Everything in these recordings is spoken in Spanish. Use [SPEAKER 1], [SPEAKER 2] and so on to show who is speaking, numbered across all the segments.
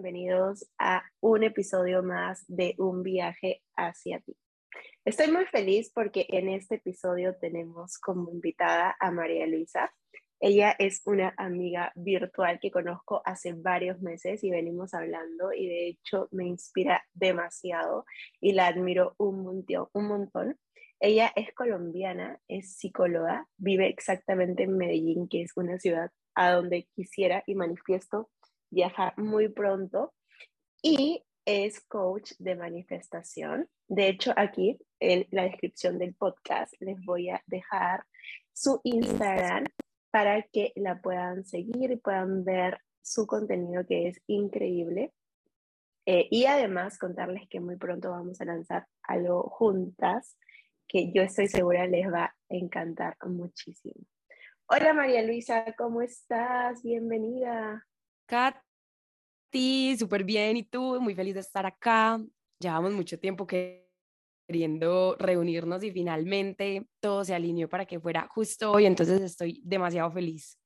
[SPEAKER 1] bienvenidos a un episodio más de Un viaje hacia ti. Estoy muy feliz porque en este episodio tenemos como invitada a María Luisa. Ella es una amiga virtual que conozco hace varios meses y venimos hablando y de hecho me inspira demasiado y la admiro un montón. Un montón. Ella es colombiana, es psicóloga, vive exactamente en Medellín, que es una ciudad a donde quisiera y manifiesto viajar muy pronto y es coach de manifestación. De hecho, aquí en la descripción del podcast les voy a dejar su Instagram para que la puedan seguir y puedan ver su contenido que es increíble. Eh, y además contarles que muy pronto vamos a lanzar algo juntas que yo estoy segura les va a encantar muchísimo. Hola María Luisa, ¿cómo estás? Bienvenida.
[SPEAKER 2] Katy, súper bien. ¿Y tú? Muy feliz de estar acá. Llevamos mucho tiempo queriendo reunirnos y finalmente todo se alineó para que fuera justo hoy, entonces estoy demasiado feliz.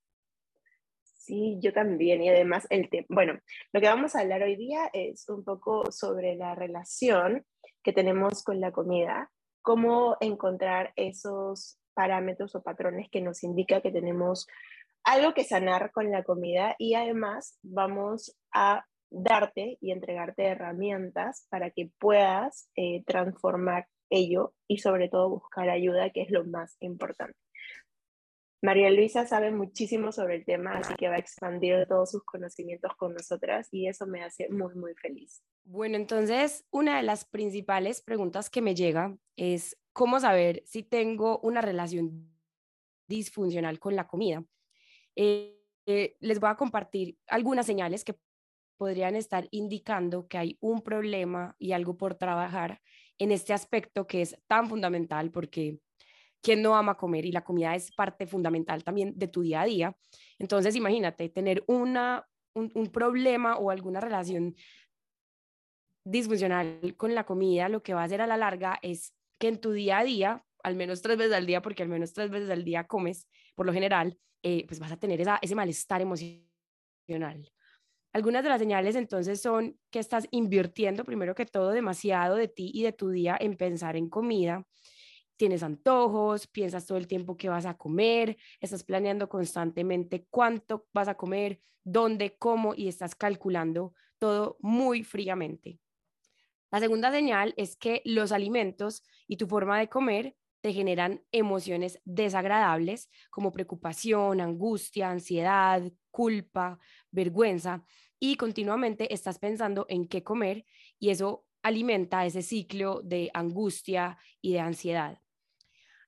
[SPEAKER 1] Sí, yo también. Y además, el bueno, lo que vamos a hablar hoy día es un poco sobre la relación que tenemos con la comida, cómo encontrar esos parámetros o patrones que nos indica que tenemos algo que sanar con la comida y además vamos a darte y entregarte herramientas para que puedas eh, transformar ello y sobre todo buscar ayuda, que es lo más importante. María Luisa sabe muchísimo sobre el tema, así que va a expandir todos sus conocimientos con nosotras y eso me hace muy, muy feliz.
[SPEAKER 2] Bueno, entonces una de las principales preguntas que me llega es cómo saber si tengo una relación disfuncional con la comida. Eh, eh, les voy a compartir algunas señales que podrían estar indicando que hay un problema y algo por trabajar en este aspecto que es tan fundamental porque ¿quién no ama comer? Y la comida es parte fundamental también de tu día a día. Entonces, imagínate tener una, un problema o alguna relación disfuncional con la comida, lo que va a hacer a la larga es que en tu día a día, al menos tres veces al día, porque al menos tres veces al día comes, por lo general, eh, pues vas a tener ese malestar emocional. Algunas de las señales entonces son que estás invirtiendo primero que todo demasiado de ti y de tu día en pensar en comida. Tienes antojos, piensas todo el tiempo que vas a comer, estás planeando constantemente cuánto vas a comer, dónde, cómo y estás calculando todo muy fríamente. La segunda señal es que los alimentos y tu forma de comer te generan emociones desagradables como preocupación, angustia, ansiedad, culpa, vergüenza y continuamente estás pensando en qué comer y eso alimenta ese ciclo de angustia y de ansiedad.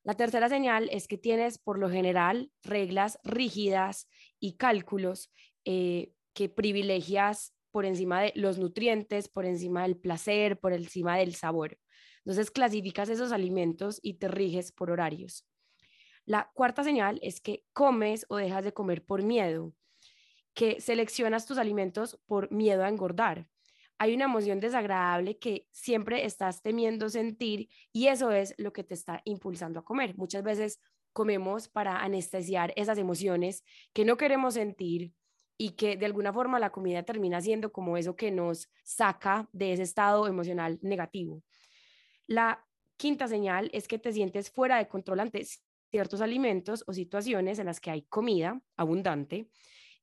[SPEAKER 2] La tercera señal es que tienes por lo general reglas rígidas y cálculos eh, que privilegias por encima de los nutrientes, por encima del placer, por encima del sabor. Entonces clasificas esos alimentos y te riges por horarios. La cuarta señal es que comes o dejas de comer por miedo, que seleccionas tus alimentos por miedo a engordar. Hay una emoción desagradable que siempre estás temiendo sentir y eso es lo que te está impulsando a comer. Muchas veces comemos para anestesiar esas emociones que no queremos sentir y que de alguna forma la comida termina siendo como eso que nos saca de ese estado emocional negativo. La quinta señal es que te sientes fuera de control ante ciertos alimentos o situaciones en las que hay comida abundante.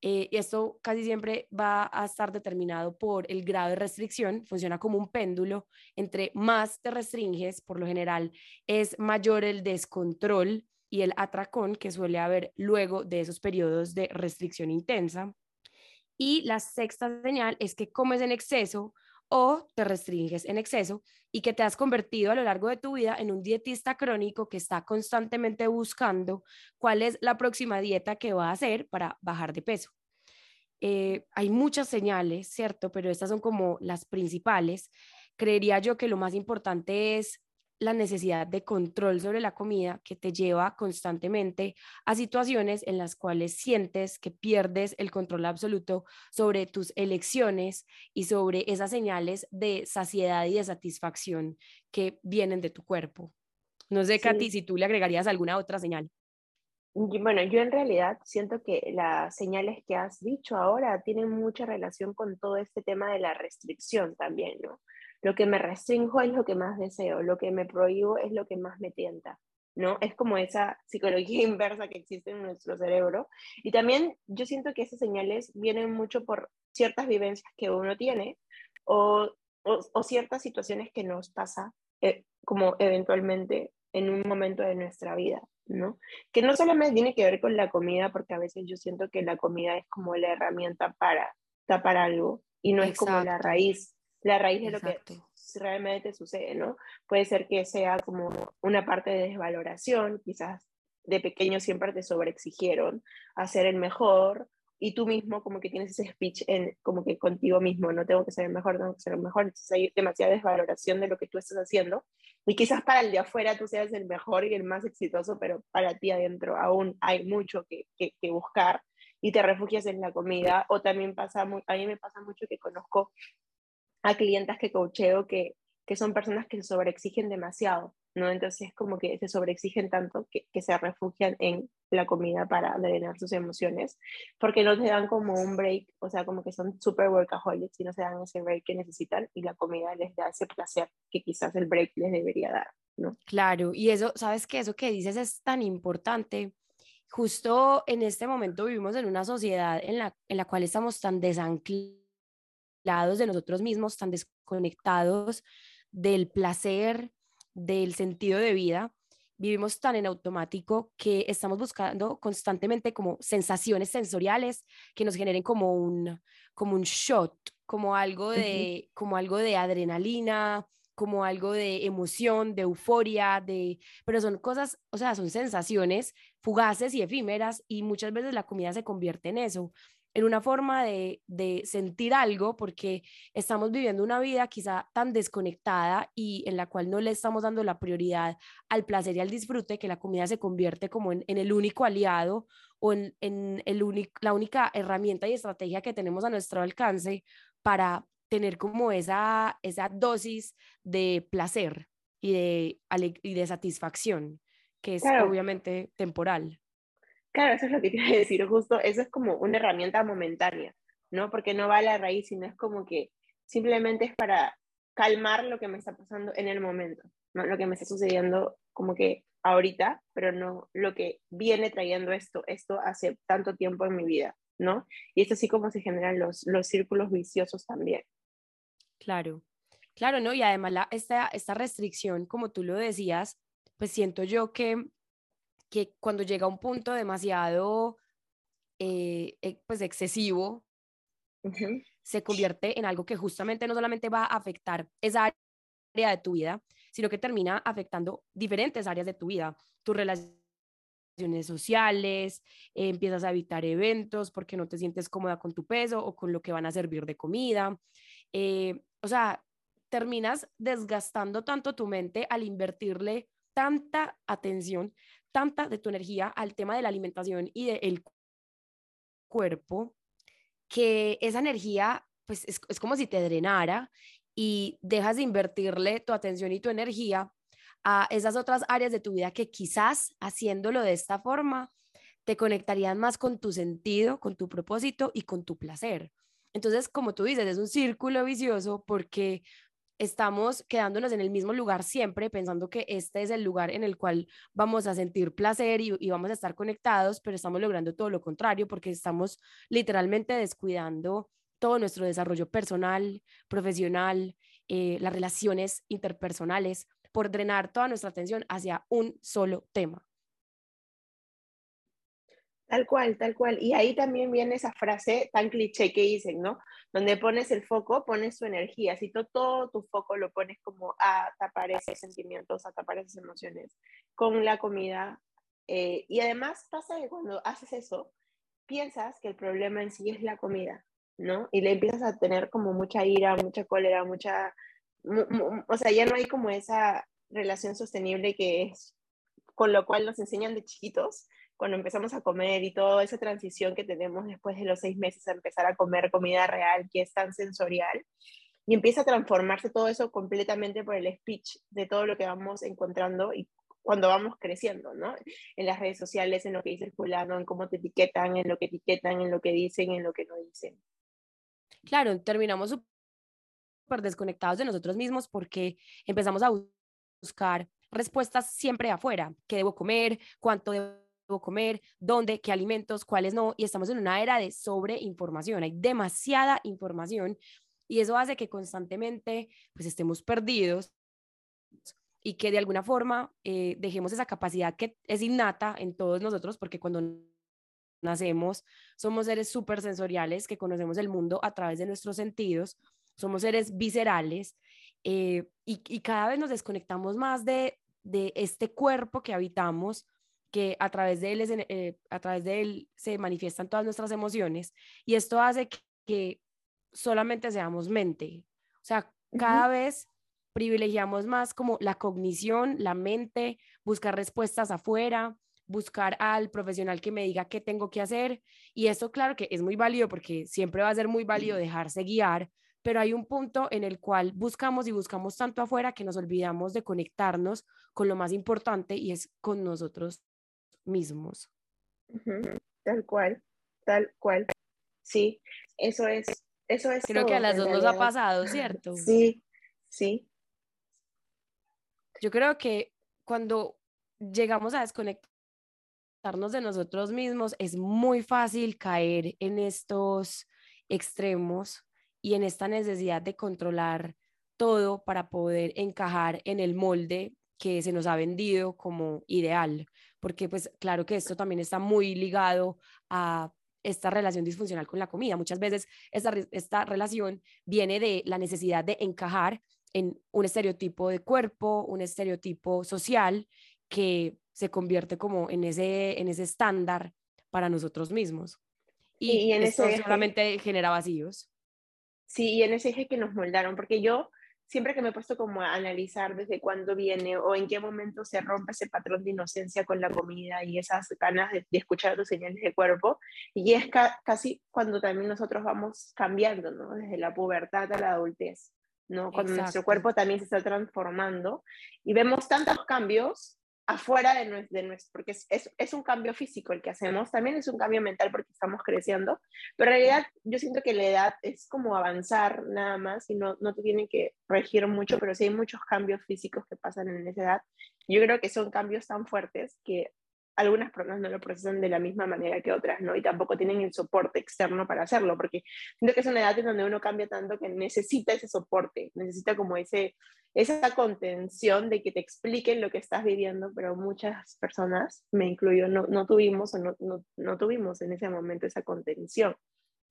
[SPEAKER 2] Eh, esto casi siempre va a estar determinado por el grado de restricción, funciona como un péndulo, entre más te restringes, por lo general es mayor el descontrol y el atracón que suele haber luego de esos periodos de restricción intensa. Y la sexta señal es que comes en exceso o te restringes en exceso y que te has convertido a lo largo de tu vida en un dietista crónico que está constantemente buscando cuál es la próxima dieta que va a hacer para bajar de peso. Eh, hay muchas señales, ¿cierto? Pero estas son como las principales. Creería yo que lo más importante es la necesidad de control sobre la comida que te lleva constantemente a situaciones en las cuales sientes que pierdes el control absoluto sobre tus elecciones y sobre esas señales de saciedad y de satisfacción que vienen de tu cuerpo. No sé, Katy, si tú le agregarías alguna otra señal.
[SPEAKER 1] bueno, yo en realidad siento que las señales que has dicho ahora tienen mucha relación con todo este tema de la restricción también, ¿no? Lo que me restringo es lo que más deseo, lo que me prohíbo es lo que más me tienta, ¿no? Es como esa psicología inversa que existe en nuestro cerebro. Y también yo siento que esas señales vienen mucho por ciertas vivencias que uno tiene o, o, ciertas situaciones que nos pasa eh, como eventualmente en un momento de nuestra vida. ¿no? Que no solamente tiene que ver con la comida, porque a veces yo siento que la comida es como la herramienta para tapar algo y no es como la raíz, la raíz de lo que realmente sucede, ¿no? Puede ser que sea como una parte de desvaloración, quizás de pequeño siempre te sobreexigieron hacer el mejor y tú mismo como que tienes ese speech en, como que contigo mismo, no tengo que ser el mejor, tengo que ser el mejor, entonces hay demasiada desvaloración de lo que tú estás haciendo y quizás para el de afuera tú seas el mejor y el más exitoso, pero para ti adentro aún hay mucho que, que, buscar y te refugias en la comida o también pasa, a mí me pasa mucho que conozco a clientas que coacheo que, que son personas que se sobreexigen demasiado ¿no? Entonces como que se sobreexigen tanto que, que, se refugian en la comida para drenar sus emociones, porque no te dan como un break, o sea, como que son super workaholics y no se dan ese break que necesitan y la comida les da ese placer que quizás el break les debería dar, ¿no?
[SPEAKER 2] Claro, y eso, ¿sabes qué? Eso que dices es tan importante. Justo en este momento vivimos en una sociedad en la, en la cual estamos tan desanclados de nosotros mismos, tan desconectados del placer, del sentido de vida, vivimos tan en automático que estamos buscando constantemente como sensaciones sensoriales que nos generen como un, como un shot, como algo, de, como algo de adrenalina, como algo de emoción, de euforia, de, pero son cosas, o sea, son sensaciones fugaces y efímeras y muchas veces la comida se convierte en eso en una forma de, sentir algo, porque estamos viviendo una vida quizá tan desconectada y en la cual no le estamos dando la prioridad al placer y al disfrute, que la comida se convierte como en, el único aliado o en, el la única herramienta y estrategia que tenemos a nuestro alcance para tener como esa, esa dosis de placer y de, y de satisfacción, que es obviamente temporal.
[SPEAKER 1] Claro, eso es lo que quiero decir, justo eso es como una herramienta momentánea, ¿no? Porque no va a la raíz, sino es como que simplemente es para calmar lo que me está pasando en el momento, ¿no? Lo que me está sucediendo como que ahorita, pero no lo que viene trayendo esto, esto hace tanto tiempo en mi vida, ¿no? Y es así como se generan los, los círculos viciosos también.
[SPEAKER 2] Claro, claro, ¿no? Y además esta, esta restricción, como tú lo decías, pues siento yo que que cuando llega a un punto demasiado eh, eh, pues excesivo, se convierte en algo que justamente no solamente va a afectar esa área de tu vida, sino que termina afectando diferentes áreas de tu vida, tus relaciones sociales, eh, empiezas a evitar eventos porque no te sientes cómoda con tu peso o con lo que van a servir de comida. o sea, terminas desgastando tanto tu mente al invertirle tanta atención tanta de tu energía al tema de la alimentación y del cuerpo, que esa energía pues es, es como si te drenara y dejas de invertirle tu atención y tu energía a esas otras áreas de tu vida que quizás haciéndolo de esta forma te conectarían más con tu sentido, con tu propósito y con tu placer. Entonces, como tú dices, es un círculo vicioso porque estamos quedándonos en el mismo lugar siempre, pensando que este es el lugar en el cual vamos a sentir placer y, vamos a estar conectados, pero estamos logrando todo lo contrario porque estamos literalmente descuidando todo nuestro desarrollo personal, profesional, eh, las relaciones interpersonales, por drenar toda nuestra atención hacia un solo tema.
[SPEAKER 1] Tal cual, tal cual. Y ahí también viene esa frase tan cliché que dicen, ¿no? Donde pones el foco, pones tu energía. Si tú todo tu foco lo pones como a tapar esos sentimientos, a tapar esas emociones con la comida. Eh, y además pasa que cuando haces eso, piensas que el problema en sí es la comida, ¿no? Y le empiezas a tener como mucha ira, mucha cólera, mucha... O sea, ya no hay como esa relación sostenible que es con lo cual nos enseñan de chiquitos, cuando empezamos a comer y toda esa transición que tenemos después de los seis meses a empezar a comer comida real, que es tan sensorial, y empieza a transformarse todo eso completamente por el speech de todo lo que vamos encontrando y cuando vamos creciendo, ¿no? En las redes sociales, en lo que dice el fulano, en cómo te etiquetan, en lo que etiquetan, en lo que dicen, en lo que no dicen.
[SPEAKER 2] Claro, terminamos súper desconectados de nosotros mismos porque empezamos a buscar respuestas siempre afuera. ¿Qué debo comer? ¿Cuánto debo comer? ¿Dónde? ¿Qué alimentos? ¿Cuáles no? Y estamos en una era de sobreinformación. Hay demasiada información y eso hace que constantemente pues estemos perdidos y que de alguna forma eh, dejemos esa capacidad que es innata en todos nosotros, porque cuando nacemos somos seres súper sensoriales que conocemos el mundo a través de nuestros sentidos, somos seres viscerales eh, y, cada vez nos desconectamos más de, este cuerpo que habitamos, que a través, de él eh, a través de él se manifiestan todas nuestras emociones y esto hace que, solamente seamos mente. O sea, cada vez privilegiamos más como la cognición, la mente, buscar respuestas afuera, buscar al profesional que me diga qué tengo que hacer. Y eso, claro que es muy válido porque siempre va a ser muy válido dejarse guiar, pero hay un punto en el cual buscamos y buscamos tanto afuera que nos olvidamos de conectarnos con lo más importante y es con nosotros mismos.
[SPEAKER 1] Tal cual, tal cual. Sí, eso es, eso es.
[SPEAKER 2] Creo que a las dos nos ha pasado, ¿cierto?
[SPEAKER 1] Sí, sí.
[SPEAKER 2] Yo creo que cuando llegamos a desconectarnos de nosotros mismos, es muy fácil caer en estos extremos y en esta necesidad de controlar todo para poder encajar en el molde que se nos ha vendido como ideal, porque pues claro que esto también está muy ligado a esta relación disfuncional con la comida. Muchas veces esta, esta relación viene de la necesidad de encajar en un estereotipo de cuerpo, un estereotipo social que se convierte como en ese, en ese estándar para nosotros mismos. Y, en eso solamente genera vacíos.
[SPEAKER 1] Sí, y en ese eje que nos moldaron, porque yo siempre que me he puesto como a analizar desde cuándo viene o en qué momento se rompe ese patrón de inocencia con la comida y esas ganas de, escuchar tus señales de cuerpo, y es casi cuando también nosotros vamos cambiando, ¿no? Desde la pubertad a la adultez. ¿no? Cuando nuestro cuerpo también se está transformando y vemos tantos cambios afuera de nuestro, porque es, es, un cambio físico el que hacemos, también es un cambio mental porque estamos creciendo, pero en realidad yo siento que la edad es como avanzar nada más y no, no te tienen que regir mucho, pero sí hay muchos cambios físicos que pasan en esa edad. Yo creo que son cambios tan fuertes que algunas personas no lo procesan de la misma manera que otras, ¿no? Y tampoco tienen el soporte externo para hacerlo, porque siento que es una edad en donde uno cambia tanto que necesita ese soporte, necesita como ese, esa contención de que te expliquen lo que estás viviendo, pero muchas personas, me incluyo, no, no tuvimos o no, no, no, tuvimos en ese momento esa contención,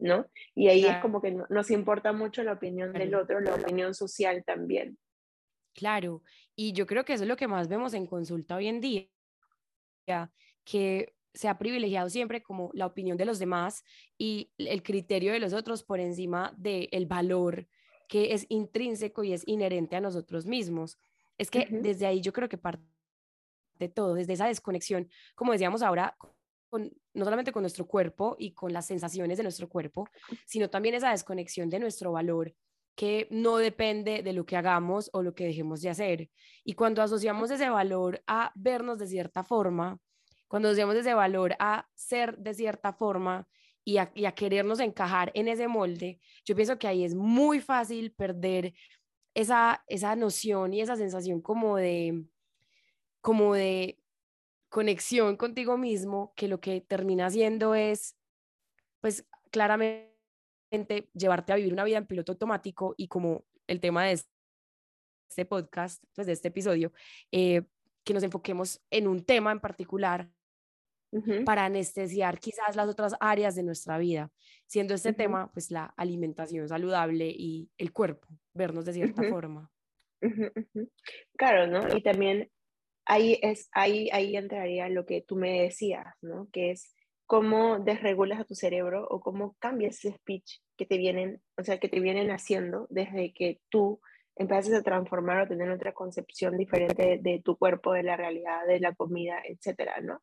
[SPEAKER 1] ¿no? Y ahí es como que nos importa mucho la opinión del otro, la opinión social también.
[SPEAKER 2] Claro, y yo creo que eso es lo que más vemos en consulta hoy en día que se ha privilegiado siempre como la opinión de los demás y el criterio de los otros por encima del valor que es intrínseco y es inherente a nosotros mismos. Es que desde ahí yo creo que parte de todo, desde esa desconexión, como decíamos ahora, con, no solamente con nuestro cuerpo y con las sensaciones de nuestro cuerpo, sino también esa desconexión de nuestro valor que no depende de lo que hagamos o lo que dejemos de hacer. Y cuando asociamos ese valor a vernos de cierta forma, cuando asociamos ese valor a ser de cierta forma y a, querernos encajar en ese molde, yo pienso que ahí es muy fácil perder esa, esa noción y esa sensación como de, como de conexión contigo mismo, que lo que termina haciendo es, pues claramente, llevarte a vivir una vida en piloto automático y como el tema de este podcast, pues de este episodio, eh, que nos enfoquemos en un tema en particular para anestesiar quizás las otras áreas de nuestra vida, siendo este tema pues la alimentación saludable y el cuerpo, vernos de cierta forma.
[SPEAKER 1] Claro, ¿no? Y también ahí, es, ahí, ahí entraría lo que tú me decías, ¿no? Que es cómo desregulas a tu cerebro o cómo cambias ese speech que te vienen, o sea, que te vienen haciendo desde que tú empiezas a transformar o tener otra concepción diferente de, tu cuerpo, de la realidad, de la comida, etcétera, ¿no?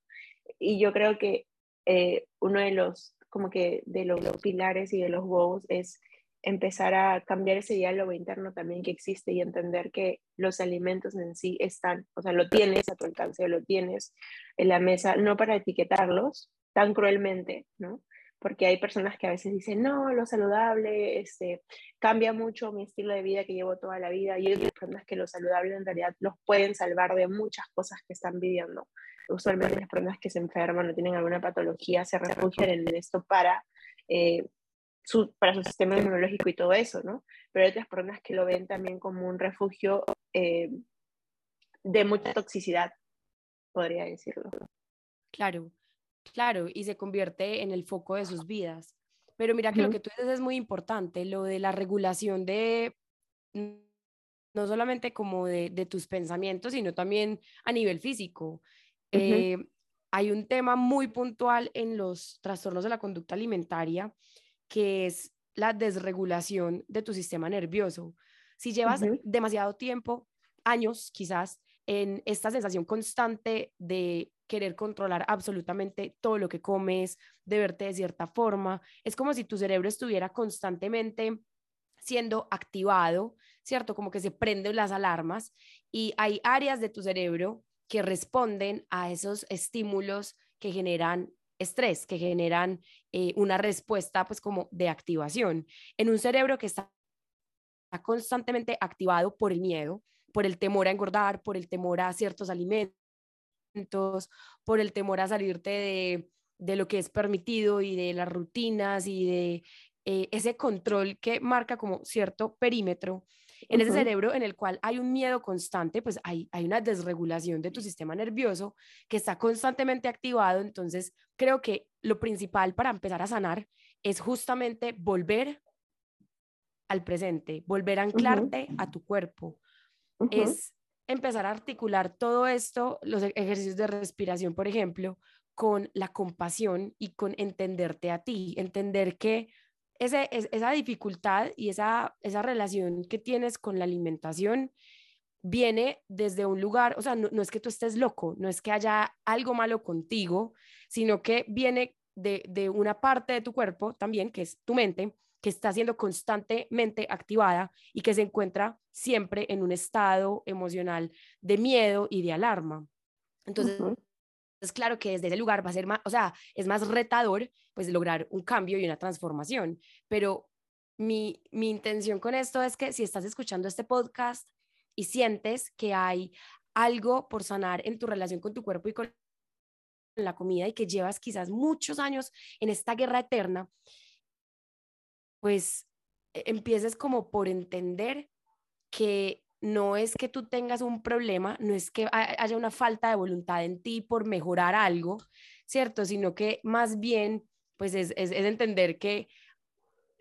[SPEAKER 1] Y yo creo que eh, uno de los, como que de los, pilares y de los goals es empezar a cambiar ese diálogo interno también que existe y entender que los alimentos en sí están, o sea, lo tienes a tu alcance, lo tienes en la mesa, no para etiquetarlos tan cruelmente, ¿no? Porque hay personas que a veces dicen, no, lo saludable este, cambia mucho mi estilo de vida que llevo toda la vida, y hay personas que lo saludable en realidad los pueden salvar de muchas cosas que están viviendo. Usualmente las personas que se enferman o tienen alguna patología se refugian en esto para eh, para su sistema inmunológico y todo eso, ¿no? Pero hay otras personas que lo ven también como un refugio eh, de mucha toxicidad, podría decirlo.
[SPEAKER 2] Claro, claro, y se convierte en el foco de sus vidas. Pero mira que lo que tú dices es muy importante, lo de la regulación de, no solamente como de, tus pensamientos, sino también a nivel físico. Eh, hay un tema muy puntual en los trastornos de la conducta alimentaria que es la desregulación de tu sistema nervioso. Si llevas demasiado tiempo, años quizás, en esta sensación constante de querer controlar absolutamente todo lo que comes, de verte de cierta forma, es como si tu cerebro estuviera constantemente siendo activado, ¿cierto? Como que se prenden las alarmas y hay áreas de tu cerebro que responden a esos estímulos que generan estrés, que generan eh, una respuesta pues como de activación en un cerebro que está constantemente activado por el miedo, por el temor a engordar, por el temor a ciertos alimentos, por el temor a salirte de, de lo que es permitido y de las rutinas y de eh, ese control que marca como cierto perímetro en ese cerebro en el cual hay un miedo constante, pues hay, hay una desregulación de tu sistema nervioso que está constantemente activado. Entonces, creo que lo principal para empezar a sanar es justamente volver al presente, volver a anclarte a tu cuerpo. Es empezar a articular todo esto, los e-, ejercicios de respiración, por ejemplo, con la compasión y con entenderte a ti, entender que esa dificultad y esa, esa relación que tienes con la alimentación viene desde un lugar, o sea, no, es que tú estés loco, no es que haya algo malo contigo, sino que viene de, de, una parte de tu cuerpo también, que es tu mente, que está siendo constantemente activada y que se encuentra siempre en un estado emocional de miedo y de alarma. Entonces, es claro que desde ese lugar va a ser más, o sea, es más retador pues lograr un cambio y una transformación, pero mi, mi intención con esto es que si estás escuchando este podcast y sientes que hay algo por sanar en tu relación con tu cuerpo y con la comida y que llevas quizás muchos años en esta guerra eterna, pues e, empieces como por entender que no es que tú tengas un problema, no es que haya una falta de voluntad en ti por mejorar algo, ¿cierto? Sino que más bien, pues es, entender que,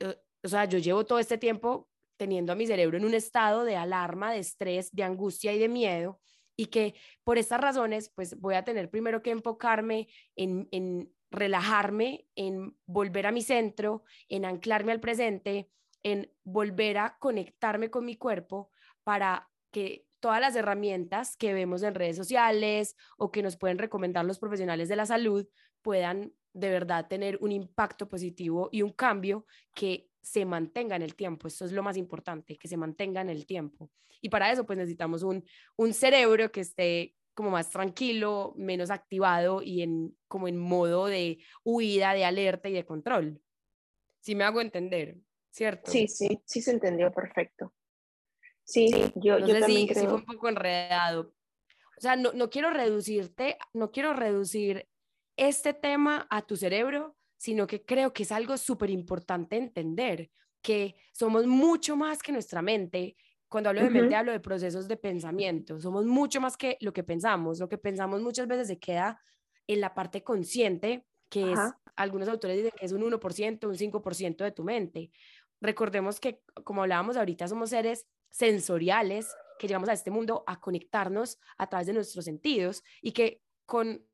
[SPEAKER 2] eh, o sea, yo llevo todo este tiempo teniendo a mi cerebro en un estado de alarma, de estrés, de angustia y de miedo, y que por estas razones, pues voy a tener primero que enfocarme en, en relajarme, en volver a mi centro, en anclarme al presente, en volver a conectarme con mi cuerpo para que todas las herramientas que vemos en redes sociales o que nos pueden recomendar los profesionales de la salud puedan de verdad tener un impacto positivo y un cambio que se mantenga en el tiempo. Esto es lo más importante, que se mantenga en el tiempo. Y para eso pues necesitamos un, un cerebro que esté como más tranquilo, menos activado y en, como en modo de huida, de alerta y de control. Si me hago entender, ¿cierto?
[SPEAKER 1] Sí, sí, sí se entendió perfecto. Sí, yo, yo también creo.
[SPEAKER 2] sí fue un poco enredado. O sea, no, no quiero reducirte, no quiero reducir este tema a tu cerebro, sino que creo que es algo súper importante entender, que somos mucho más que nuestra mente. Cuando hablo de mente, hablo de procesos de pensamiento. Somos mucho más que lo que pensamos. Lo que pensamos muchas veces se queda en la parte consciente, que es, algunos autores dicen que es un 1%, un 5% de tu mente. Recordemos que, como hablábamos ahorita, somos seres sensoriales que llevamos a este mundo a conectarnos a través de nuestros sentidos y que con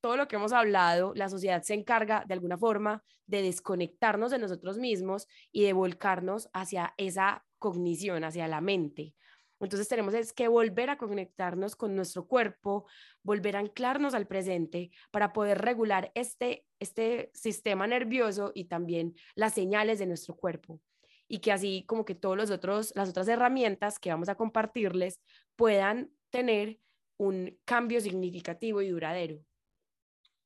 [SPEAKER 2] todo lo que hemos hablado, la sociedad se encarga de alguna forma de desconectarnos de nosotros mismos y de volcarnos hacia esa cognición, hacia la mente. Entonces tenemos que volver a conectarnos con nuestro cuerpo, volver a anclarnos al presente para poder regular este, este sistema nervioso y también las señales de nuestro cuerpo. y que así como que todos los otros, las otras herramientas que vamos a compartirles puedan tener un cambio significativo y duradero.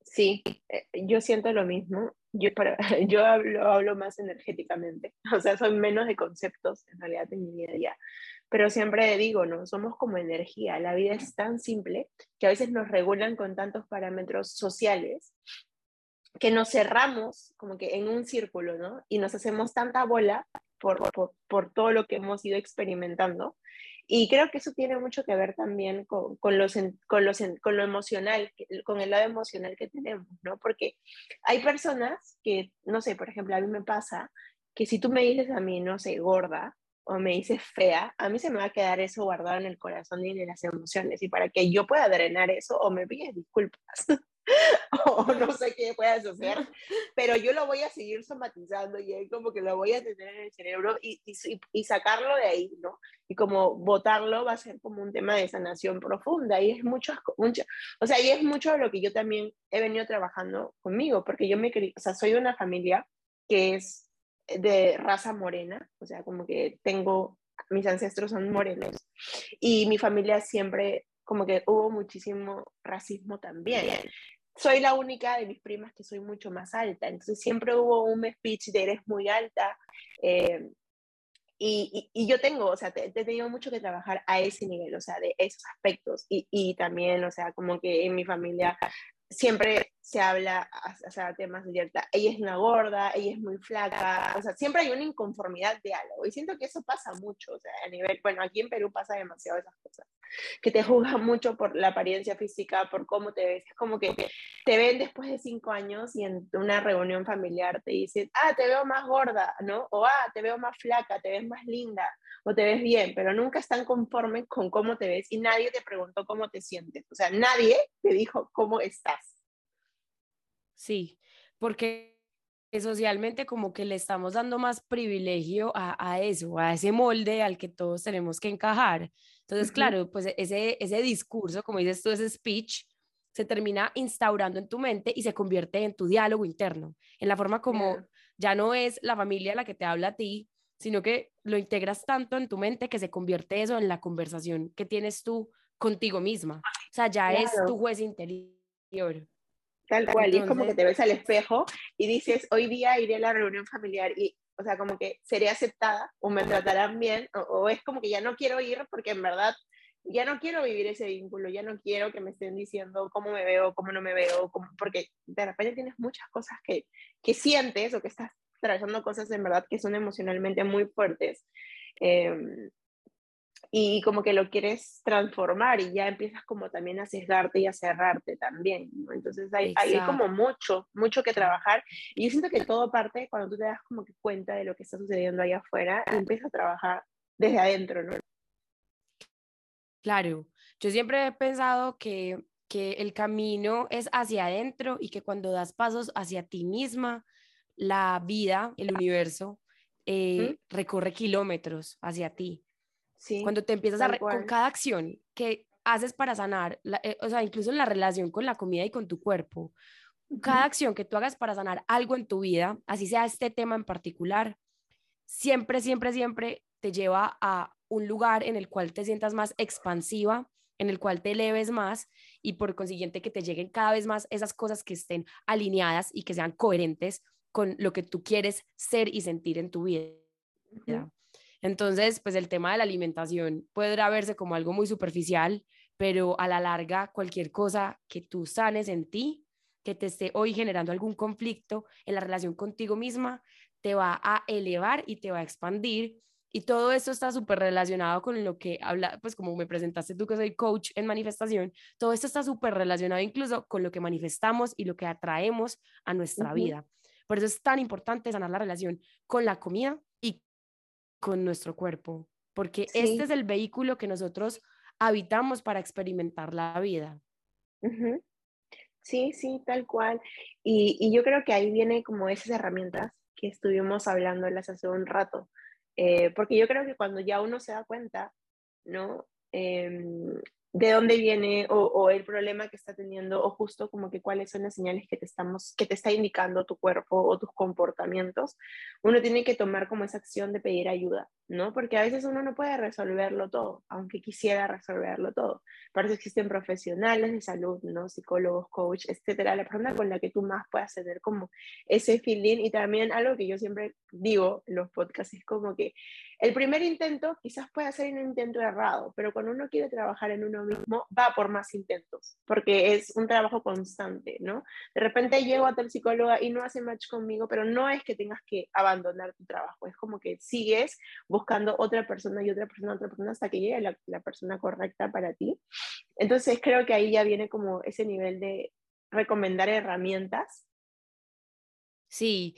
[SPEAKER 1] Sí, eh, yo siento lo mismo. Yo, yo hablo, hablo más energéticamente, o sea, soy menos de conceptos en realidad en mi día a día. Pero siempre digo, ¿no? Somos como energía. La vida es tan simple que a veces nos regulan con tantos parámetros sociales que nos cerramos como que en un círculo, ¿no? Y nos hacemos tanta bola por, por, por todo lo que hemos ido experimentando y creo que eso tiene mucho que ver también con, con, los, con, los, con lo emocional, con el lado emocional que tenemos, ¿no? Porque hay personas que, no sé, por ejemplo, a mí me pasa que si tú me dices a mí, no sé, gorda, o me dices fea, a mí se me va a quedar eso guardado en el corazón y en las emociones. Y para que yo pueda drenar eso, o me pides disculpas, o no sé qué puedas hacer, pero yo lo voy a seguir somatizando y como que lo voy a tener en el cerebro y, y, y, sacarlo de ahí, ¿no? Y como botarlo va a ser como un tema de sanación profunda y es mucho, mucho, o sea, y es mucho de lo que yo también he venido trabajando conmigo, porque yo me, o sea, soy de una familia que es de raza morena, o sea, como que tengo, mis ancestros son morenos y mi familia siempre como que hubo muchísimo racismo también. Soy la única de mis primas que soy mucho más alta, entonces siempre hubo un speech de eres muy alta. Eh, y, y, yo tengo, o sea, he tenido mucho que trabajar a ese nivel, o sea, de esos aspectos. Y, y también, o sea, como que en mi familia siempre se habla, o sea, temas de cierta, ella es una gorda, ella es muy flaca, o sea, siempre hay una inconformidad de algo. Y siento que eso pasa mucho, o sea, a nivel, bueno, aquí en Perú pasa demasiado esas cosas, que te juzgan mucho por la apariencia física, por cómo te ves. Es como que te ven después de cinco años y en una reunión familiar te dicen, ah, te veo más gorda, ¿no? O ah, te veo más flaca, te ves más linda, o te ves bien, pero nunca están conformes con cómo te ves y nadie te preguntó cómo te sientes. O sea, nadie te dijo cómo estás.
[SPEAKER 2] Sí, porque socialmente como que le estamos dando más privilegio a, eso, a ese molde al que todos tenemos que encajar. Entonces, claro, pues ese, ese discurso, como dices tú, ese speech, se termina instaurando en tu mente y se convierte en tu diálogo interno, en la forma como ya no es la familia la que te habla a ti, sino que lo integras tanto en tu mente que se convierte eso en la conversación que tienes tú contigo misma. O sea, ya es tu juez interior.
[SPEAKER 1] Tal cual, y es como que te ves al espejo y dices, hoy día iré a la reunión familiar y, o sea, como que seré aceptada o me tratarán bien, o, es como que ya no quiero ir porque en verdad ya no quiero vivir ese vínculo, ya no quiero que me estén diciendo cómo me veo, cómo no me veo, porque de repente tienes muchas cosas que, que sientes o que estás atravesando cosas en verdad que son emocionalmente muy fuertes. Eh, y como que lo quieres transformar y ya empiezas como también a sesgarte y a cerrarte también, Entonces hay, hay, como mucho, mucho que trabajar y yo siento que todo parte cuando tú te das como que cuenta de lo que está sucediendo allá afuera y empiezas a trabajar desde adentro, ¿no?
[SPEAKER 2] Claro, yo siempre he pensado que, que el camino es hacia adentro y que cuando das pasos hacia ti misma, la vida, el universo, eh, recorre kilómetros hacia ti. Cuando te empiezas a, con cada acción que haces para sanar, eh, o sea, incluso en la relación con la comida y con tu cuerpo, cada acción que tú hagas para sanar algo en tu vida, así sea este tema en particular, siempre, siempre, siempre te lleva a un lugar en el cual te sientas más expansiva, en el cual te eleves más y por consiguiente que te lleguen cada vez más esas cosas que estén alineadas y que sean coherentes con lo que tú quieres ser y sentir en tu vida. Entonces, pues el tema de la alimentación podrá verse como algo muy superficial, pero a la larga cualquier cosa que tú sanes en ti, que te esté hoy generando algún conflicto en la relación contigo misma, te va a elevar y te va a expandir. Y todo esto está súper relacionado con lo que habla, pues como me presentaste tú que soy coach en manifestación, todo esto está súper relacionado incluso con lo que manifestamos y lo que atraemos a nuestra vida. Por eso es tan importante sanar la relación con la comida y con nuestro cuerpo, porque este es el vehículo que nosotros habitamos para experimentar la vida.
[SPEAKER 1] Sí, sí, tal cual. Y, yo creo que ahí viene como esas herramientas que estuvimos hablando hace un rato, eh, porque yo creo que cuando ya uno se da cuenta, ¿no? Em, de dónde viene o, el problema que está teniendo o justo como que cuáles son las señales que te estamos que te está indicando tu cuerpo o tus comportamientos uno tiene que tomar como esa acción de pedir ayuda no porque a veces uno no puede resolverlo todo aunque quisiera resolverlo todo. Para eso existen profesionales de salud no psicólogos coach etcétera la persona con la que tú más puedas tener como ese feeling. Y también algo que yo siempre digo en los podcasts es como que el primer intento quizás pueda ser un intento errado, pero cuando uno quiere trabajar en mismo, va por más intentos, porque es un trabajo constante, ¿no? De repente llego a tal psicóloga y no hace match conmigo, pero no es que tengas que abandonar tu trabajo, es como que sigues buscando otra persona y otra persona, otra persona, hasta que llegue la, la persona correcta para ti. Entonces creo que ahí ya viene como ese nivel de recomendar herramientas.
[SPEAKER 2] Sí.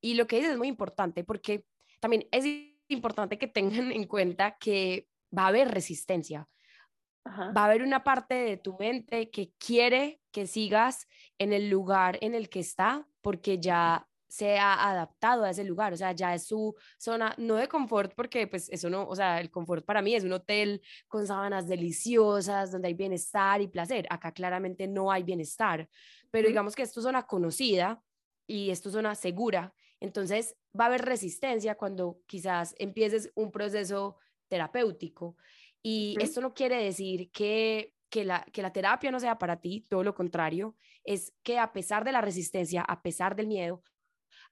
[SPEAKER 2] Y lo que dices es muy importante porque también es importante que tengan en cuenta que va a haber resistencia. Va a haber una parte de tu mente que quiere que sigas en el lugar en el que está porque ya se ha adaptado a ese lugar, o sea, ya es su zona, no de confort, porque pues eso no, o sea, el confort para mí es un hotel con sábanas deliciosas, donde hay bienestar y placer. Acá claramente no hay bienestar, pero digamos que es tu zona conocida y es tu zona segura entonces va a haber resistencia cuando quizás empieces un proceso terapéutico. Y esto no quiere decir que, que, la, que la terapia no sea para ti, todo lo contrario, es que a pesar de la resistencia, a pesar del miedo,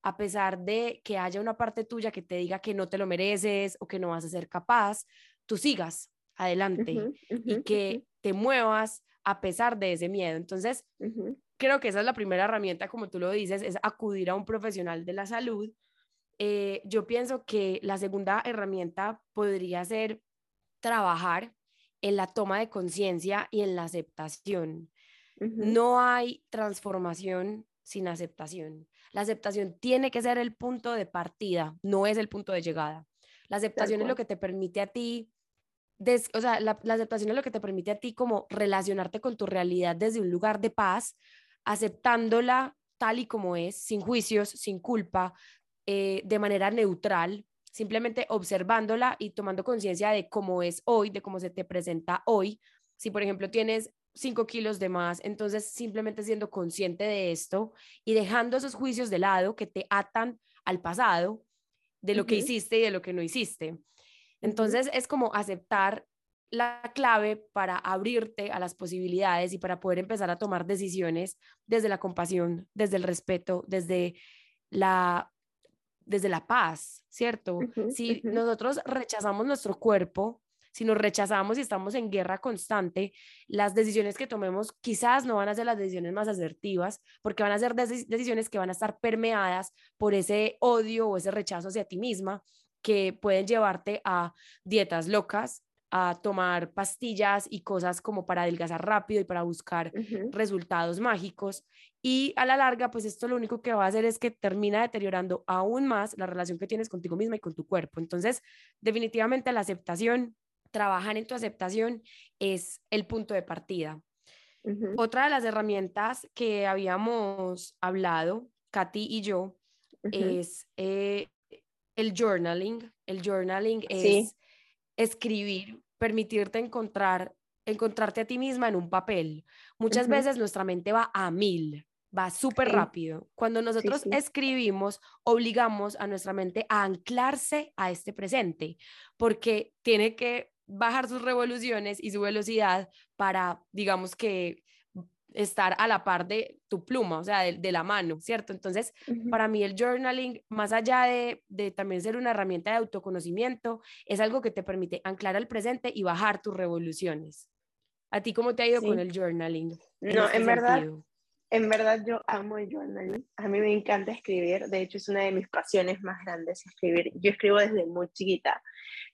[SPEAKER 2] a pesar de que haya una parte tuya que te diga que no te lo mereces o que no vas a ser capaz, tú sigas adelante y que te muevas a pesar de ese miedo. Entonces, creo que esa es la primera herramienta, como tú lo dices, es acudir a un profesional de la salud. Eh, yo pienso que la segunda herramienta podría ser trabajar en la toma de conciencia y en la aceptación. No hay transformación sin aceptación. La aceptación tiene que ser el punto de partida, no es el punto de llegada. La aceptación es lo que te permite a ti, o sea, la, la, aceptación es lo que te permite a ti como relacionarte con tu realidad desde un lugar de paz, aceptándola tal y como es, sin juicios, sin culpa, eh, de manera neutral, simplemente observándola y tomando conciencia de cómo es hoy, de cómo se te presenta hoy. Si, por ejemplo, tienes 5 kilos de más, entonces simplemente siendo consciente de esto y dejando esos juicios de lado que te atan al pasado, de lo que hiciste y de lo que no hiciste. Entonces es como aceptar la clave para abrirte a las posibilidades y para poder empezar a tomar decisiones desde la compasión, desde el respeto, desde la, desde la paz, ¿cierto? si nosotros rechazamos nuestro cuerpo, si nos rechazamos y estamos en guerra constante, las decisiones que tomemos quizás no van a ser las decisiones más asertivas, porque van a ser decisiones que van a estar permeadas por ese odio o ese rechazo hacia ti misma que pueden llevarte a dietas locas, a tomar pastillas y cosas como para adelgazar rápido y para buscar resultados mágicos. Y a la larga, pues esto lo único que va a hacer es que termina deteriorando aún más la relación que tienes contigo misma y con tu cuerpo. Entonces, definitivamente la aceptación, trabajar en tu aceptación es el punto de partida. Otra de las herramientas que habíamos hablado, Katy y yo, es eh, el journaling. El journaling es escribir, permitirte encontrar, encontrarte a ti misma en un papel. Muchas veces nuestra mente va a mil, va súper rápido. Cuando nosotros escribimos, obligamos a nuestra mente a anclarse a este presente, porque tiene que bajar sus revoluciones y su velocidad para, digamos que, estar a la par de tu pluma, o sea, de, la mano, ¿cierto? Entonces, para mí el journaling, más allá de, de, también ser una herramienta de autoconocimiento, es algo que te permite anclar al presente y bajar tus revoluciones. ¿A ti cómo te ha ido con el journaling?
[SPEAKER 1] no, este en verdad, en verdad yo amo el journaling. A mí me encanta escribir. De hecho, es una de mis pasiones más grandes escribir. Yo escribo desde muy chiquita.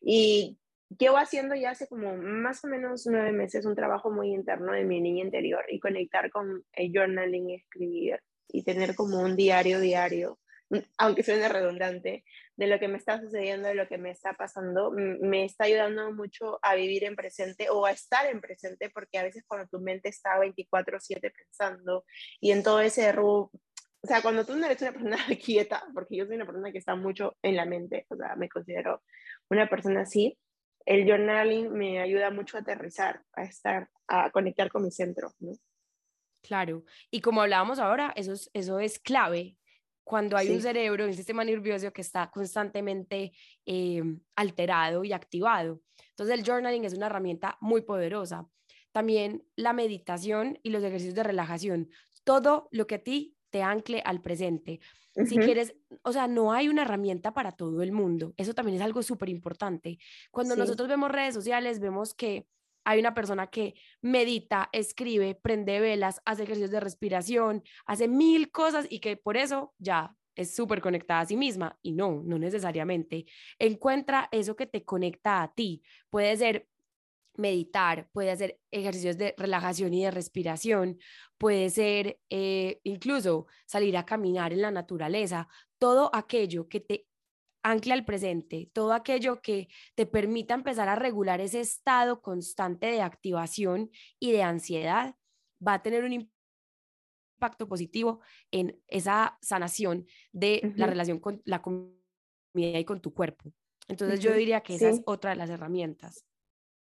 [SPEAKER 1] Y llevo haciendo ya hace como más o menos nueve meses un trabajo muy interno de mi niña interior y conectar con el journaling, escribir y tener como un diario diario, mm, aunque suene redundante, de lo que me está sucediendo, de lo que me está pasando, me está ayudando mucho a vivir en presente o a estar en presente, porque a veces cuando tu mente está 24/7 pensando y en todo ese rubro, o sea, cuando tú no eres una persona quieta, porque yo soy una persona que está mucho en la mente, o sea, me considero una persona así, el journaling me ayuda mucho a aterrizar, a estar, a conectar con mi centro, ¿no?
[SPEAKER 2] Claro, y como hablábamos ahora, eso es, eso es clave. Cuando hay un cerebro, un sistema nervioso que está constantemente eh, alterado y activado. Entonces el journaling es una herramienta muy poderosa. También la meditación y los ejercicios de relajación. Todo lo que a ti te ancle al presente. Si quieres, o sea, no hay una herramienta para todo el mundo. Eso también es algo súper importante. Cuando nosotros vemos redes sociales, vemos que hay una persona que medita, escribe, prende velas, hace ejercicios de respiración, hace mil cosas y que por eso ya es súper conectada a sí misma. Y no, no necesariamente. Encuentra eso que te conecta a ti. Puede ser meditar, puede hacer ejercicios de relajación y de respiración, puede ser eh, incluso salir a caminar en la naturaleza, todo aquello que te ancle al presente, todo aquello que te permita empezar a regular ese estado constante de activación y de ansiedad, va a tener un impacto positivo en esa sanación de la relación con la comida y con tu cuerpo. Entonces yo diría que esa es otra de las herramientas.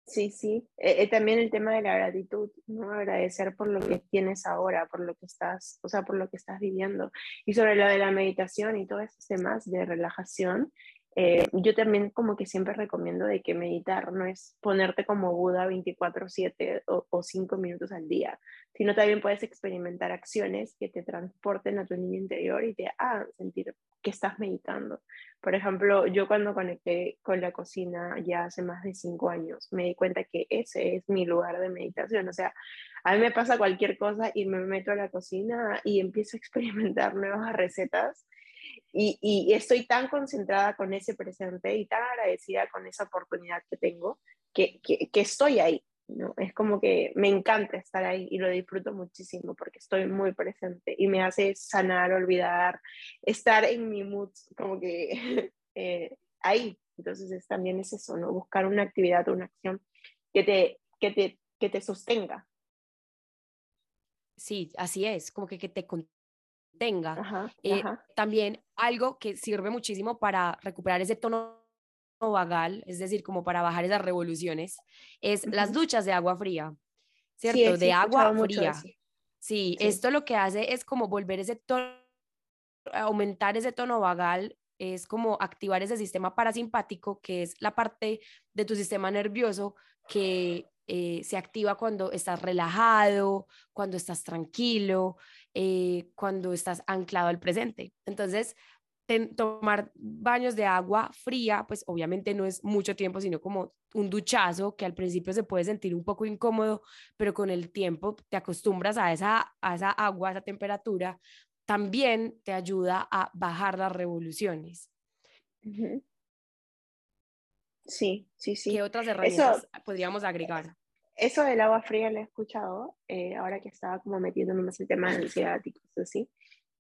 [SPEAKER 1] Sí, sí. Eh, eh, también el tema de la gratitud, ¿no? Agradecer por lo que tienes ahora, por lo que estás, o sea, por lo que estás viviendo. Y sobre lo de la meditación y todos esos temas de relajación, eh, yo también como que siempre recomiendo de que meditar no es ponerte como Buda 24/7 o, o 5 minutos al día, sino también puedes experimentar acciones que te transporten a tu niño interior y te hagan sentir que estás meditando. Por ejemplo, yo cuando conecté con la cocina ya hace más de 5 años, me di cuenta que ese es mi lugar de meditación. O sea, a mí me pasa cualquier cosa y me meto a la cocina y empiezo a experimentar nuevas recetas y, estoy tan concentrada con ese presente y tan agradecida con esa oportunidad que tengo que, que, estoy ahí. ¿no? Es como que me encanta estar ahí y lo disfruto muchísimo porque estoy muy presente y me hace sanar, olvidar, estar en mi mood como que eh, ahí. Entonces es, también es eso, ¿no? Buscar una actividad o una acción que te, que te, que te sostenga.
[SPEAKER 2] Sí, así es, como que, que te tenga. Eh, también algo que sirve muchísimo para recuperar ese tono vagal, es decir, como para bajar esas revoluciones, es las duchas de agua fría, ¿cierto? de agua fría. Sí, esto lo que hace es como volver ese tono, aumentar ese tono vagal, es como activar ese sistema parasimpático, que es la parte de tu sistema nervioso que eh, se activa cuando estás relajado, cuando estás tranquilo, eh, cuando estás anclado al presente. Entonces, tomar baños de agua fría, pues obviamente no es mucho tiempo, sino como un duchazo que al principio se puede sentir un poco incómodo, pero con el tiempo te acostumbras a esa, a esa agua, a esa temperatura, también te ayuda a bajar las revoluciones.
[SPEAKER 1] Sí, sí, sí.
[SPEAKER 2] ¿Qué otras herramientas podríamos agregar?
[SPEAKER 1] Eso del agua fría lo he escuchado, eh, ahora que estaba como metiéndome más el tema de ansiedad y cosas así.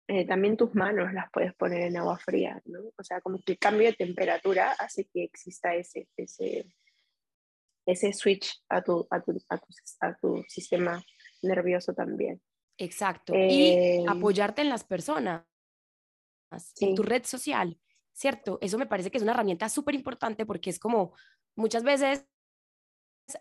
[SPEAKER 1] Eh, también tus manos las puedes poner en agua fría, ¿no? O sea, como que el cambio de temperatura hace que exista ese, ese, ese switch a tu, a tu, a tu, sistema nervioso también.
[SPEAKER 2] Exacto. y eh, apoyarte en las personas, en tu red social, ¿cierto? Eso me parece que es una herramienta súper importante porque es como muchas veces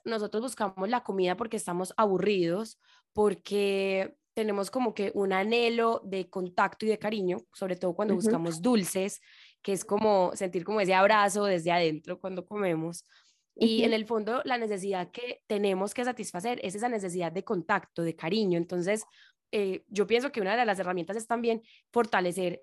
[SPEAKER 2] nosotros buscamos la comida porque estamos aburridos, porque tenemos como que un anhelo de contacto y de cariño, sobre todo cuando buscamos dulces, que es como sentir como ese abrazo desde adentro cuando comemos. Y en el fondo la necesidad que tenemos que satisfacer es esa necesidad de contacto, de cariño. Entonces, eh, yo pienso que una de las herramientas es también fortalecer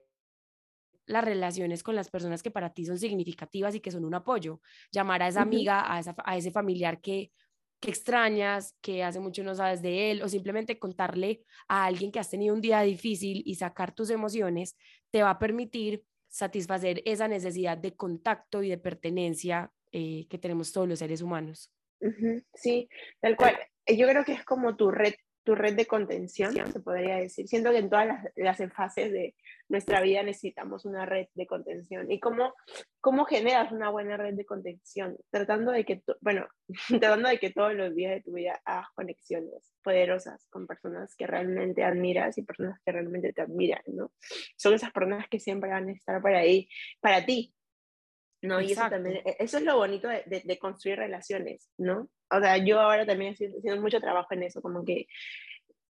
[SPEAKER 2] las relaciones con las personas que para ti son significativas y que son un apoyo. Llamar a esa amiga, a, a ese familiar que, que extrañas, que hace mucho no sabes de él, o simplemente contarle a alguien que has tenido un día difícil y sacar tus emociones, te va a permitir satisfacer esa necesidad de contacto y de pertenencia eh, que tenemos todos los seres humanos.
[SPEAKER 1] Sí, tal cual. Yo creo que es como tu red tu red de contención, se podría decir. Siento que en todas las, las, fases de nuestra vida necesitamos una red de contención. ¿Y cómo, cómo generas una buena red de contención? Tratando de que, bueno, tratando de que todos los días de tu vida hagas conexiones poderosas con personas que realmente admiras y personas que realmente te admiran, ¿no? Son esas personas que siempre van a estar para ahí, para ti, ¿no? Y eso también, e, eso es lo bonito de, de, construir relaciones, ¿no? O sea, yo ahora también estoy haciendo mucho trabajo en eso, como que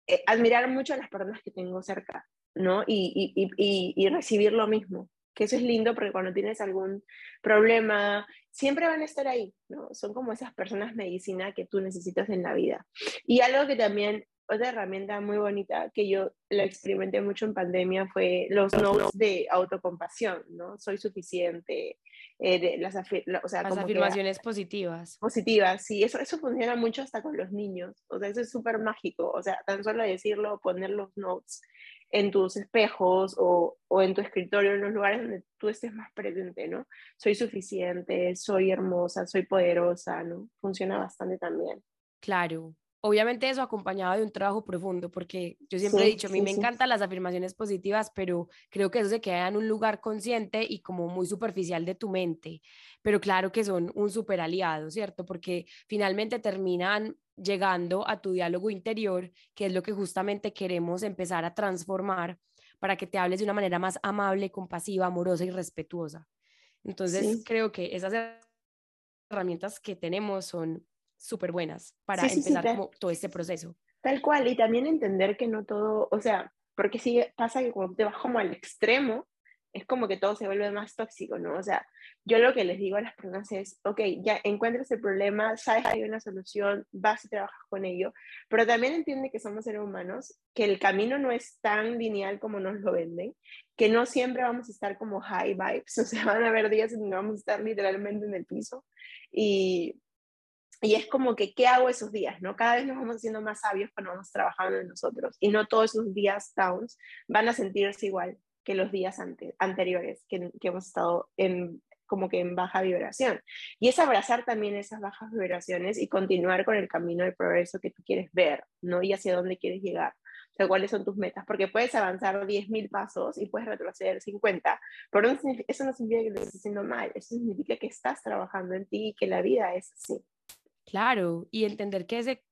[SPEAKER 1] eh, admirar mucho a las personas que tengo cerca, ¿no? Y, y, y, y, recibir lo mismo, que eso es lindo porque cuando tienes algún problema, siempre van a estar ahí, ¿no? Son como esas personas medicina que tú necesitas en la vida. Y algo que también otra herramienta muy bonita que yo la experimenté mucho en pandemia fue los notes de autocompasión, ¿no? Soy suficiente, eh, de las, o sea,
[SPEAKER 2] las afirmaciones positivas.
[SPEAKER 1] Positivas, sí, eso, eso funciona mucho hasta con los niños, o sea, eso es súper mágico, o sea, tan solo decirlo, poner los notes en tus espejos o, o, en tu escritorio, en los lugares donde tú estés más presente, ¿no? Soy suficiente, soy hermosa, soy poderosa, ¿no? Funciona bastante también.
[SPEAKER 2] Claro, Obviamente eso acompañado de un trabajo profundo, porque yo siempre he dicho, a mí me encantan las afirmaciones positivas, pero creo que eso se queda en un lugar consciente y como muy superficial de tu mente, pero claro que son un super aliado, ¿cierto? Porque finalmente terminan llegando a tu diálogo interior, que es lo que justamente queremos empezar a transformar para que te hables de una manera más amable, compasiva, amorosa y respetuosa. Entonces, creo que esas herramientas que tenemos son súper buenas para empezar como todo este proceso.
[SPEAKER 1] Tal cual, y también entender que no todo, o sea, porque sí pasa que cuando te vas como al extremo, es como que todo se vuelve más tóxico, ¿no? O sea, yo lo que les digo a las personas es, ok, ya encuentras el problema, sabes que hay una solución, vas y trabajas con ello, pero también entiende que somos seres humanos, que el camino no es tan lineal como nos lo venden, que no siempre vamos a estar como high vibes, o sea, van a haber días en donde vamos a estar literalmente en el piso y y es como que, ¿qué hago esos días? ¿no? Cada vez nos vamos haciendo más sabios cuando vamos trabajando en nosotros. Y no todos esos días downs van a sentirse igual que los días anteriores que, que, hemos estado en, como que en baja vibración. Y es abrazar también esas bajas vibraciones y continuar con el camino de progreso que tú quieres ver, ¿no? Y hacia dónde quieres llegar. O sea, cuáles son tus metas, porque puedes avanzar 10.000 pasos y puedes retroceder 50, pero eso no significa que lo estés haciendo mal, eso significa que estás trabajando en ti y que la vida es así.
[SPEAKER 2] Claro, y entender que ese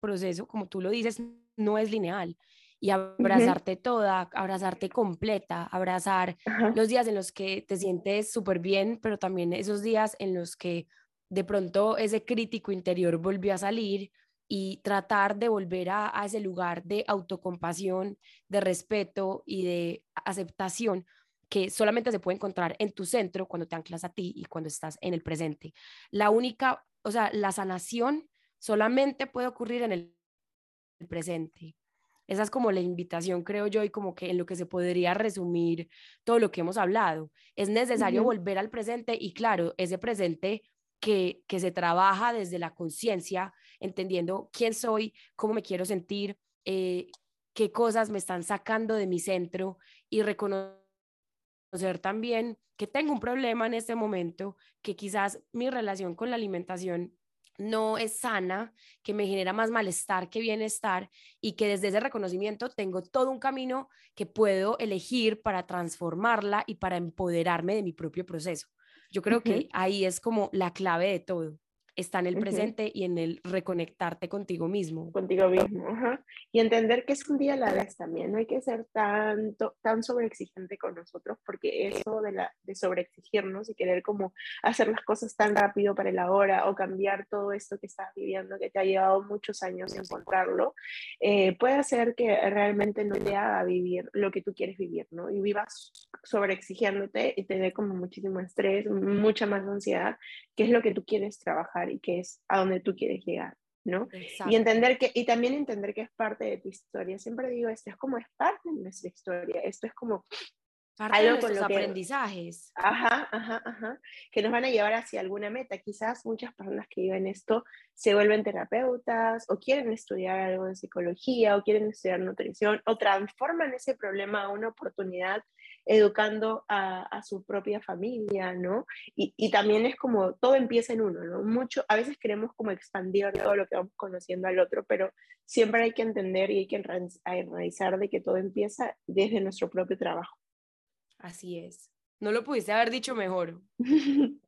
[SPEAKER 2] proceso, como tú lo dices, no es lineal. Y abrazarte toda, abrazarte completa, abrazar los días en los que te sientes súper bien, pero también esos días en los que de pronto ese crítico interior volvió a salir y tratar de volver a, a ese lugar de autocompasión, de respeto y de aceptación que solamente se puede encontrar en tu centro cuando te anclas a ti y cuando estás en el presente. La única o sea, la sanación solamente puede ocurrir en el presente. Esa es como la invitación, creo yo, y como que en lo que se podría resumir todo lo que hemos hablado. Es necesario volver al presente y claro, ese presente que, que se trabaja desde la conciencia, entendiendo quién soy, cómo me quiero sentir, eh, qué cosas me están sacando de mi centro y reconocer también que tengo un problema en este momento, que quizás mi relación con la alimentación no es sana, que me genera más malestar que bienestar y que desde ese reconocimiento tengo todo un camino que puedo elegir para transformarla y para empoderarme de mi propio proceso. Yo creo que ahí es como la clave de todo está en el presente y en el reconectarte contigo mismo.
[SPEAKER 1] Contigo mismo, Y entender que es un día a la vez también, no hay que ser tanto, tan sobreexigente con nosotros, porque eso de, la, de sobreexigirnos y querer como hacer las cosas tan rápido para el ahora o cambiar todo esto que estás viviendo, que te ha llevado muchos años encontrarlo, eh, puede hacer que realmente no te haga vivir lo que tú quieres vivir, ¿no? Y vivas sobreexigiéndote y te dé como muchísimo estrés, mucha más ansiedad, que es lo que tú quieres trabajar y que es a donde tú quieres llegar, ¿no? Y entender que, y también entender que es parte de tu historia. Siempre digo, esto es como es parte de nuestra historia, esto es como
[SPEAKER 2] algo con los aprendizajes.
[SPEAKER 1] Ajá, ajá, ajá, que nos van a llevar hacia alguna meta. Quizás muchas personas que viven esto se vuelven terapeutas o quieren estudiar algo en psicología o quieren estudiar nutrición o transforman ese problema a una oportunidad educando a, su propia familia, ¿no? Y, y, también es como, todo empieza en uno, ¿no? Mucho, a veces queremos como expandir todo lo que vamos conociendo al otro, pero siempre hay que entender y hay que analizar de que todo empieza desde nuestro propio trabajo.
[SPEAKER 2] Así es. No lo pudiste haber dicho mejor.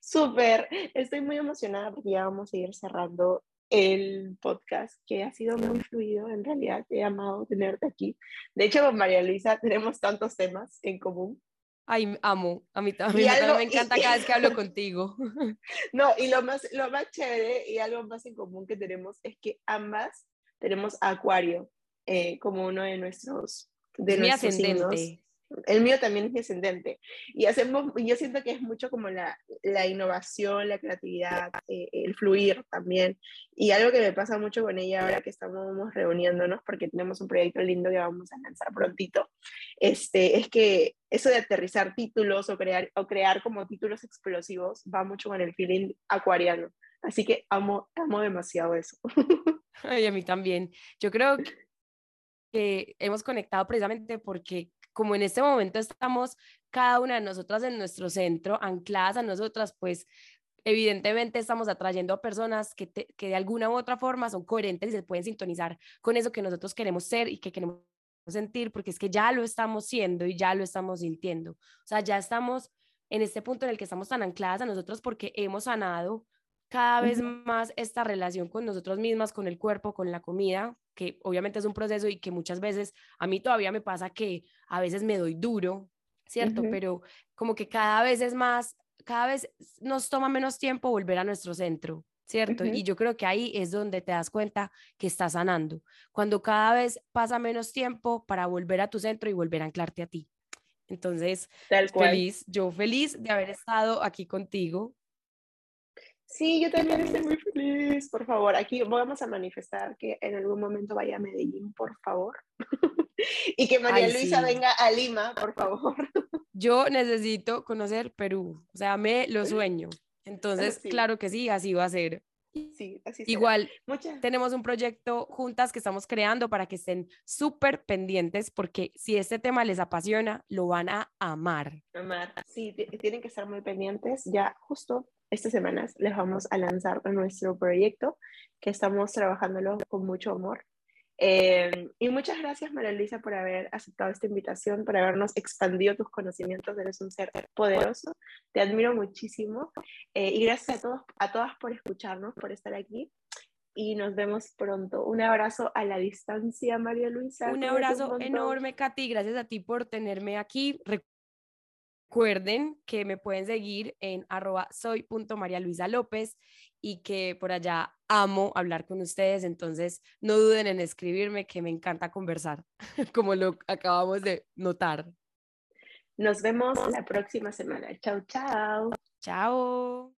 [SPEAKER 1] Súper, estoy muy emocionada porque ya vamos a ir cerrando el podcast, que ha sido muy fluido. En realidad, he amado tenerte aquí. De hecho, con María Luisa tenemos tantos temas en común.
[SPEAKER 2] Ay, amo, a mí, también me encanta cada vez que hablo contigo.
[SPEAKER 1] No, y lo más, lo más chévere y algo más en común que tenemos es que ambas tenemos Acuario eh, como uno de nuestros, de nuestros ascendente. El mío también es descendente. Y hacemos, yo siento que es mucho como la, la innovación, la creatividad, eh, el fluir también. Y algo que me pasa mucho con ella ahora que estamos reuniéndonos, porque tenemos un proyecto lindo que vamos a lanzar prontito, este, es que eso de aterrizar títulos o crear, o crear como títulos explosivos va mucho con el feeling acuariano. Así que amo, amo demasiado eso.
[SPEAKER 2] Ay, a mí también. Yo creo que hemos conectado precisamente porque como en este momento estamos cada una de nosotras en nuestro centro, ancladas a nosotras, pues evidentemente estamos atrayendo a personas que, que de alguna u otra forma son coherentes y se pueden sintonizar con eso que nosotros queremos ser y que queremos sentir, porque es que ya lo estamos siendo y ya lo estamos sintiendo. O sea, ya estamos en este punto en el que estamos tan ancladas a nosotros porque hemos sanado cada vez más esta relación con nosotros mismas, con el cuerpo, con la comida, que obviamente es un proceso y que muchas veces a mí todavía me pasa que a veces me doy duro, ¿cierto? Pero como que cada vez es más, cada vez nos toma menos tiempo volver a nuestro centro, ¿cierto? Y yo creo que ahí es donde te das cuenta que estás sanando, cuando cada vez pasa menos tiempo para volver a tu centro y volver a anclarte a ti. Entonces, feliz, yo feliz de haber estado aquí contigo,
[SPEAKER 1] Sí, yo también estoy muy feliz. Por favor, aquí vamos a manifestar que en algún momento vaya a Medellín, por favor. y que María Luisa venga a Lima, por favor.
[SPEAKER 2] yo necesito conocer Perú, o sea, me lo sueño. Entonces, claro que sí, así va a ser.
[SPEAKER 1] Sí, así
[SPEAKER 2] Igual, tenemos un proyecto juntas que estamos creando para que estén súper pendientes porque si este tema les apasiona, lo van a amar.
[SPEAKER 1] Amar, sí, tienen que estar muy pendientes. Ya justo estas semanas les vamos a lanzar nuestro proyecto que estamos trabajándolo con mucho amor. Eh, y muchas gracias, María Luisa, por haber aceptado esta invitación, por habernos expandido tus conocimientos. Eres un ser poderoso. Te admiro muchísimo. Eh, y gracias a, todos, a todas por escucharnos, por estar aquí. Y nos vemos pronto. Un abrazo a la distancia, María Luisa.
[SPEAKER 2] Un abrazo enorme, Katy. Gracias a ti por tenerme aquí. Recuerden que me pueden seguir en arroba López y que por allá amo hablar con ustedes, entonces no duden en escribirme que me encanta conversar, como lo acabamos de notar.
[SPEAKER 1] Nos vemos la próxima semana. Chao, chao.
[SPEAKER 2] Chao.